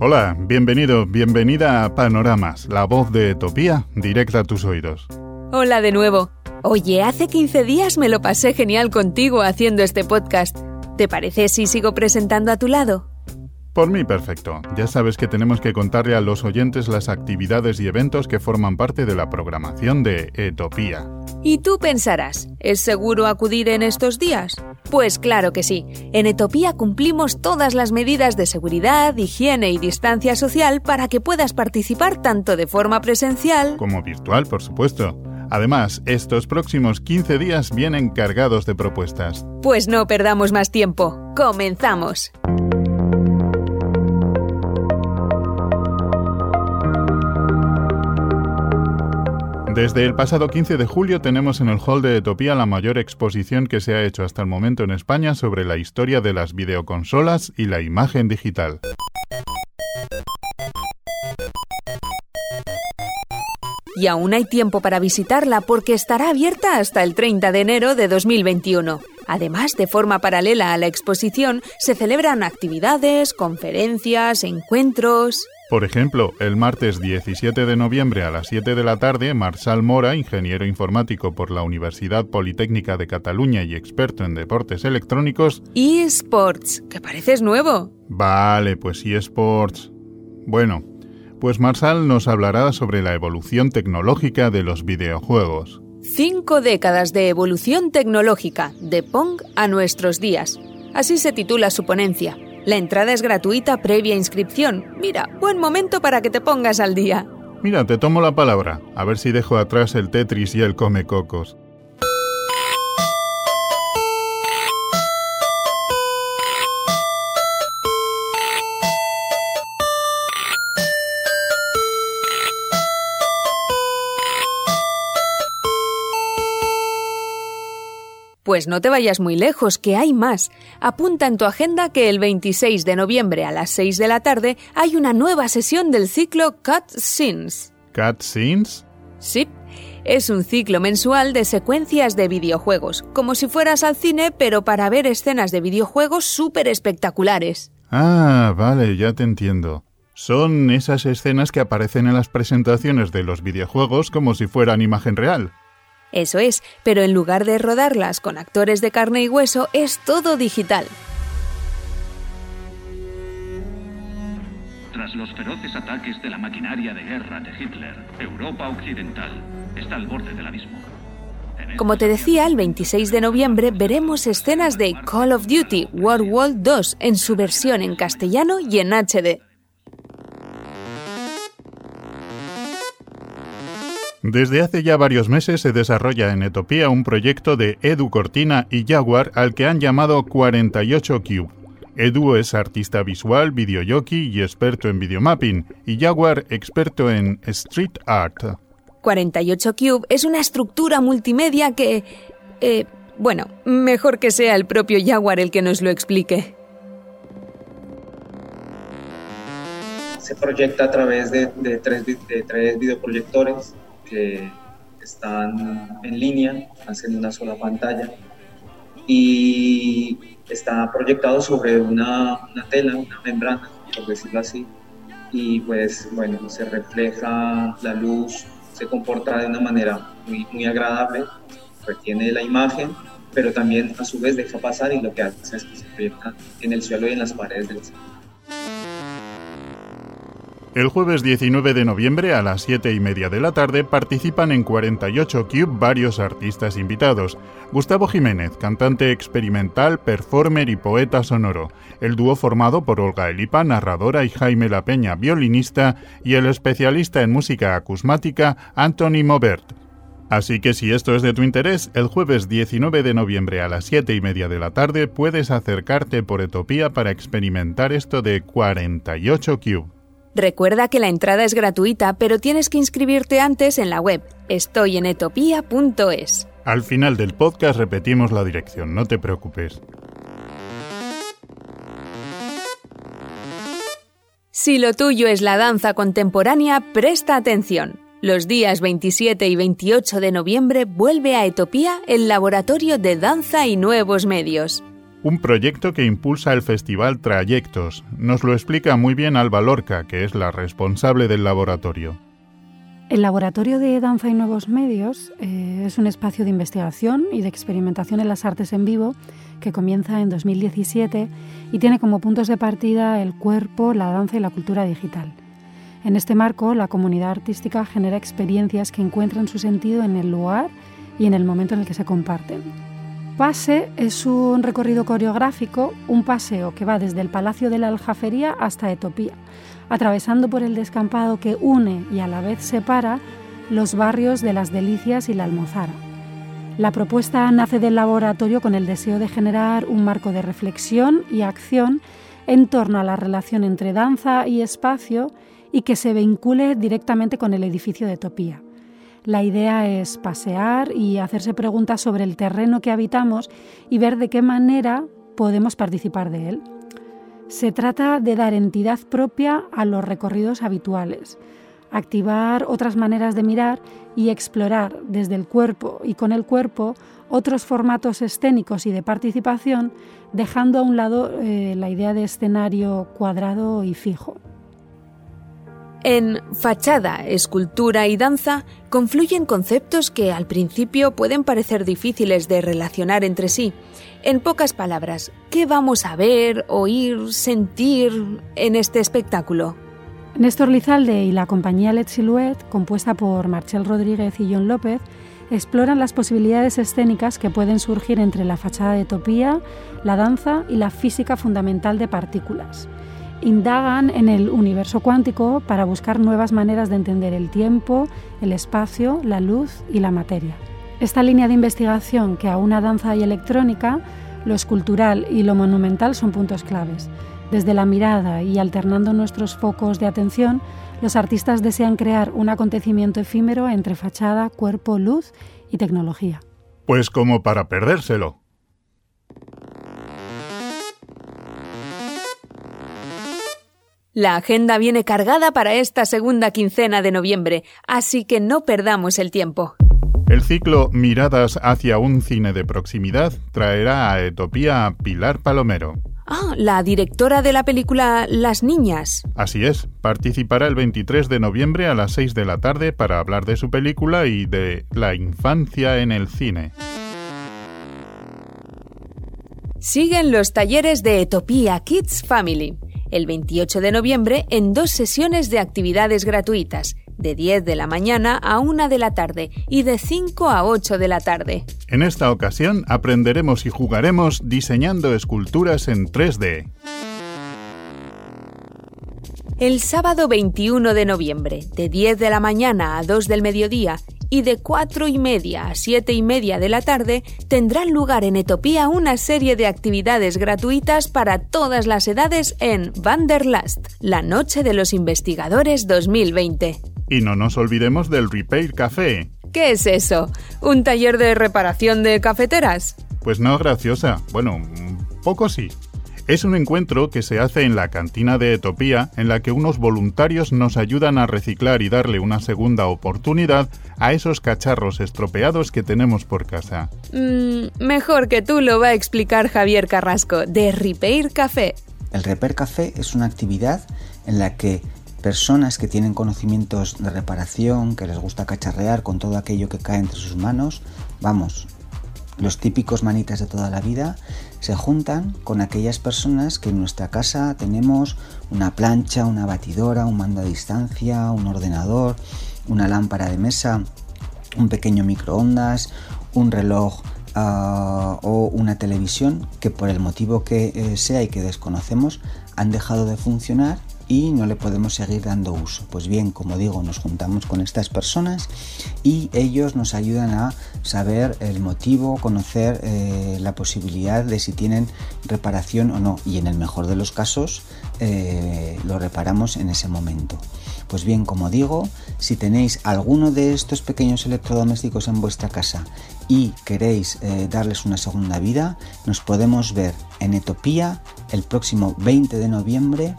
Hola, bienvenido, bienvenida a Panoramas, la voz de Etopía, directa a tus oídos. Hola de nuevo. Oye, hace 15 días me lo pasé genial contigo haciendo este podcast. ¿Te parece si sigo presentando a tu lado? Por mí, perfecto. Ya sabes que tenemos que contarle a los oyentes las actividades y eventos que forman parte de la programación de Etopía. Y tú pensarás, ¿es seguro acudir en estos días? Pues claro que sí. En Etopía cumplimos todas las medidas de seguridad, higiene y distancia social para que puedas participar tanto de forma presencial como virtual, por supuesto. Además, estos próximos 15 días vienen cargados de propuestas. Pues no perdamos más tiempo. ¡Comenzamos! Desde el pasado 15 de julio tenemos en el Hall de Etopía la mayor exposición que se ha hecho hasta el momento en España sobre la historia de las videoconsolas y la imagen digital. Y aún hay tiempo para visitarla porque estará abierta hasta el 30 de enero de 2021. Además, de forma paralela a la exposición, se celebran actividades, conferencias, encuentros. Por ejemplo, el martes 17 de noviembre a las 7 de la tarde, Marsal Mora, ingeniero informático por la Universidad Politécnica de Cataluña y experto en deportes electrónicos. eSports, que pareces nuevo. Vale, pues eSports. Bueno, pues Marsal nos hablará sobre la evolución tecnológica de los videojuegos. Cinco décadas de evolución tecnológica, de Pong a nuestros días. Así se titula su ponencia. La entrada es gratuita previa inscripción. Mira, buen momento para que te pongas al día. Mira, te tomo la palabra. A ver si dejo atrás el Tetris y el Come Cocos. Pues no te vayas muy lejos, que hay más. Apunta en tu agenda que el 26 de noviembre a las 6 de la tarde hay una nueva sesión del ciclo Cut Scenes. ¿Cut Scenes? Sí. Es un ciclo mensual de secuencias de videojuegos, como si fueras al cine, pero para ver escenas de videojuegos súper espectaculares. Ah, vale, ya te entiendo. Son esas escenas que aparecen en las presentaciones de los videojuegos como si fueran imagen real. Eso es, pero en lugar de rodarlas con actores de carne y hueso, es todo digital. Tras los feroces ataques de la maquinaria de guerra de Hitler, Europa Occidental está al borde del abismo. Como te decía, el 26 de noviembre veremos escenas de Call of Duty World War II en su versión en castellano y en HD. Desde hace ya varios meses se desarrolla en Etopía un proyecto de Edu Cortina y Jaguar al que han llamado 48 Cube. Edu es artista visual, videojockey y experto en videomapping, y Jaguar experto en street art. 48 Cube es una estructura multimedia que... Eh, bueno, mejor que sea el propio Jaguar el que nos lo explique. Se proyecta a través de, tres, de tres videoproyectores que están en línea, hacen una sola pantalla y está proyectado sobre una, tela, una membrana, por decirlo así, y pues bueno, se refleja la luz, se comporta de una manera muy, muy agradable, retiene la imagen, pero también a su vez deja pasar y lo que hace es que se proyecta en el suelo y en las paredes del centro. El jueves 19 de noviembre a las 7 y media de la tarde participan en 48 Cube varios artistas invitados. Gustavo Jiménez, cantante experimental, performer y poeta sonoro. El dúo formado por Olga Elipa, narradora, y Jaime La Peña, violinista, y el especialista en música acusmática, Anthony Mobert. Así que si esto es de tu interés, el jueves 19 de noviembre a las 7 y media de la tarde puedes acercarte por Etopía para experimentar esto de 48 Cube. Recuerda que la entrada es gratuita, pero tienes que inscribirte antes en la web estoyenetopía.es. Al final del podcast repetimos la dirección, no te preocupes. Si lo tuyo es la danza contemporánea, presta atención. Los días 27 y 28 de noviembre vuelve a Etopía el Laboratorio de Danza y Nuevos Medios. Un proyecto que impulsa el festival Trayectos. Nos lo explica muy bien Alba Lorca, que es la responsable del laboratorio. El Laboratorio de Danza y Nuevos Medios eh, es un espacio de investigación y de experimentación en las artes en vivo que comienza en 2017 y tiene como puntos de partida el cuerpo, la danza y la cultura digital. En este marco, la comunidad artística genera experiencias que encuentran su sentido en el lugar y en el momento en el que se comparten. Pase es un recorrido coreográfico, un paseo que va desde el Palacio de la Aljafería hasta Etopía, atravesando por el descampado que une y a la vez separa los barrios de las Delicias y la Almozara. La propuesta nace del laboratorio con el deseo de generar un marco de reflexión y acción en torno a la relación entre danza y espacio y que se vincule directamente con el edificio de Etopía. La idea es pasear y hacerse preguntas sobre el terreno que habitamos y ver de qué manera podemos participar de él. Se trata de dar entidad propia a los recorridos habituales, activar otras maneras de mirar y explorar desde el cuerpo y con el cuerpo otros formatos escénicos y de participación, dejando a un lado eh, la idea de escenario cuadrado y fijo. En fachada, escultura y danza confluyen conceptos que al principio pueden parecer difíciles de relacionar entre sí. En pocas palabras, ¿qué vamos a ver, oír, sentir en este espectáculo? Néstor Lizalde y la compañía Let Silhouette, compuesta por Marcel Rodríguez y John López, exploran las posibilidades escénicas que pueden surgir entre la fachada de Topía, la danza y la física fundamental de partículas indagan en el universo cuántico para buscar nuevas maneras de entender el tiempo, el espacio, la luz y la materia. Esta línea de investigación que aúna danza y electrónica, lo escultural y lo monumental son puntos claves. Desde la mirada y alternando nuestros focos de atención, los artistas desean crear un acontecimiento efímero entre fachada, cuerpo, luz y tecnología. Pues como para perdérselo. La agenda viene cargada para esta segunda quincena de noviembre, así que no perdamos el tiempo. El ciclo Miradas hacia un cine de proximidad traerá a Etopía a Pilar Palomero. Ah, la directora de la película Las Niñas. Así es, participará el 23 de noviembre a las 6 de la tarde para hablar de su película y de la infancia en el cine. Siguen los talleres de Etopía Kids Family el 28 de noviembre en dos sesiones de actividades gratuitas, de 10 de la mañana a 1 de la tarde y de 5 a 8 de la tarde. En esta ocasión aprenderemos y jugaremos diseñando esculturas en 3D. El sábado 21 de noviembre, de 10 de la mañana a 2 del mediodía y de cuatro y media a siete y media de la tarde tendrán lugar en Etopía una serie de actividades gratuitas para todas las edades en Vanderlast, la Noche de los Investigadores 2020. Y no nos olvidemos del Repair Café. ¿Qué es eso? ¿Un taller de reparación de cafeteras? Pues no, graciosa. Bueno, poco sí. Es un encuentro que se hace en la cantina de Etopía, en la que unos voluntarios nos ayudan a reciclar y darle una segunda oportunidad a esos cacharros estropeados que tenemos por casa. Mm, mejor que tú lo va a explicar Javier Carrasco, de Repair Café. El Repair Café es una actividad en la que personas que tienen conocimientos de reparación, que les gusta cacharrear con todo aquello que cae entre sus manos, vamos, los típicos manitas de toda la vida, se juntan con aquellas personas que en nuestra casa tenemos una plancha, una batidora, un mando a distancia, un ordenador, una lámpara de mesa, un pequeño microondas, un reloj ah, o una televisión que por el motivo que eh, sea y que desconocemos han dejado de funcionar y no le podemos seguir dando uso. Pues bien, como digo, nos juntamos con estas personas y ellos nos ayudan a saber el motivo, conocer eh, la posibilidad de si tienen reparación o no y en el mejor de los casos eh, lo reparamos en ese momento. Pues bien, como digo, si tenéis alguno de estos pequeños electrodomésticos en vuestra casa y queréis eh, darles una segunda vida, nos podemos ver en Etopía el próximo 20 de noviembre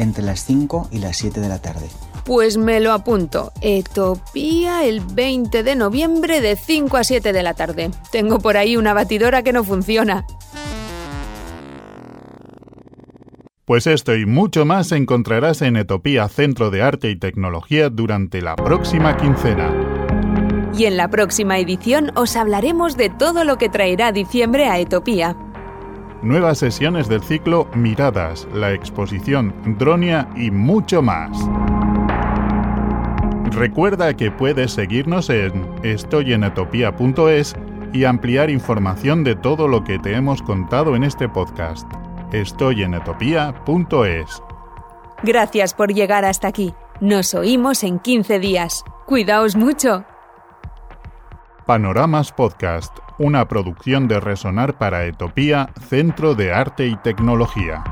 entre las 5 y las 7 de la tarde. Pues me lo apunto. Etopía el 20 de noviembre de 5 a 7 de la tarde. Tengo por ahí una batidora que no funciona. Pues esto y mucho más encontrarás en Etopía Centro de Arte y Tecnología durante la próxima quincena. Y en la próxima edición os hablaremos de todo lo que traerá diciembre a Etopía. Nuevas sesiones del ciclo Miradas, la exposición Dronia y mucho más. Recuerda que puedes seguirnos en estoyenetopía.es y ampliar información de todo lo que te hemos contado en este podcast estoyenetopía.es. Gracias por llegar hasta aquí. Nos oímos en 15 días. Cuidaos mucho. Panoramas Podcast, una producción de Resonar para Etopía, Centro de Arte y Tecnología.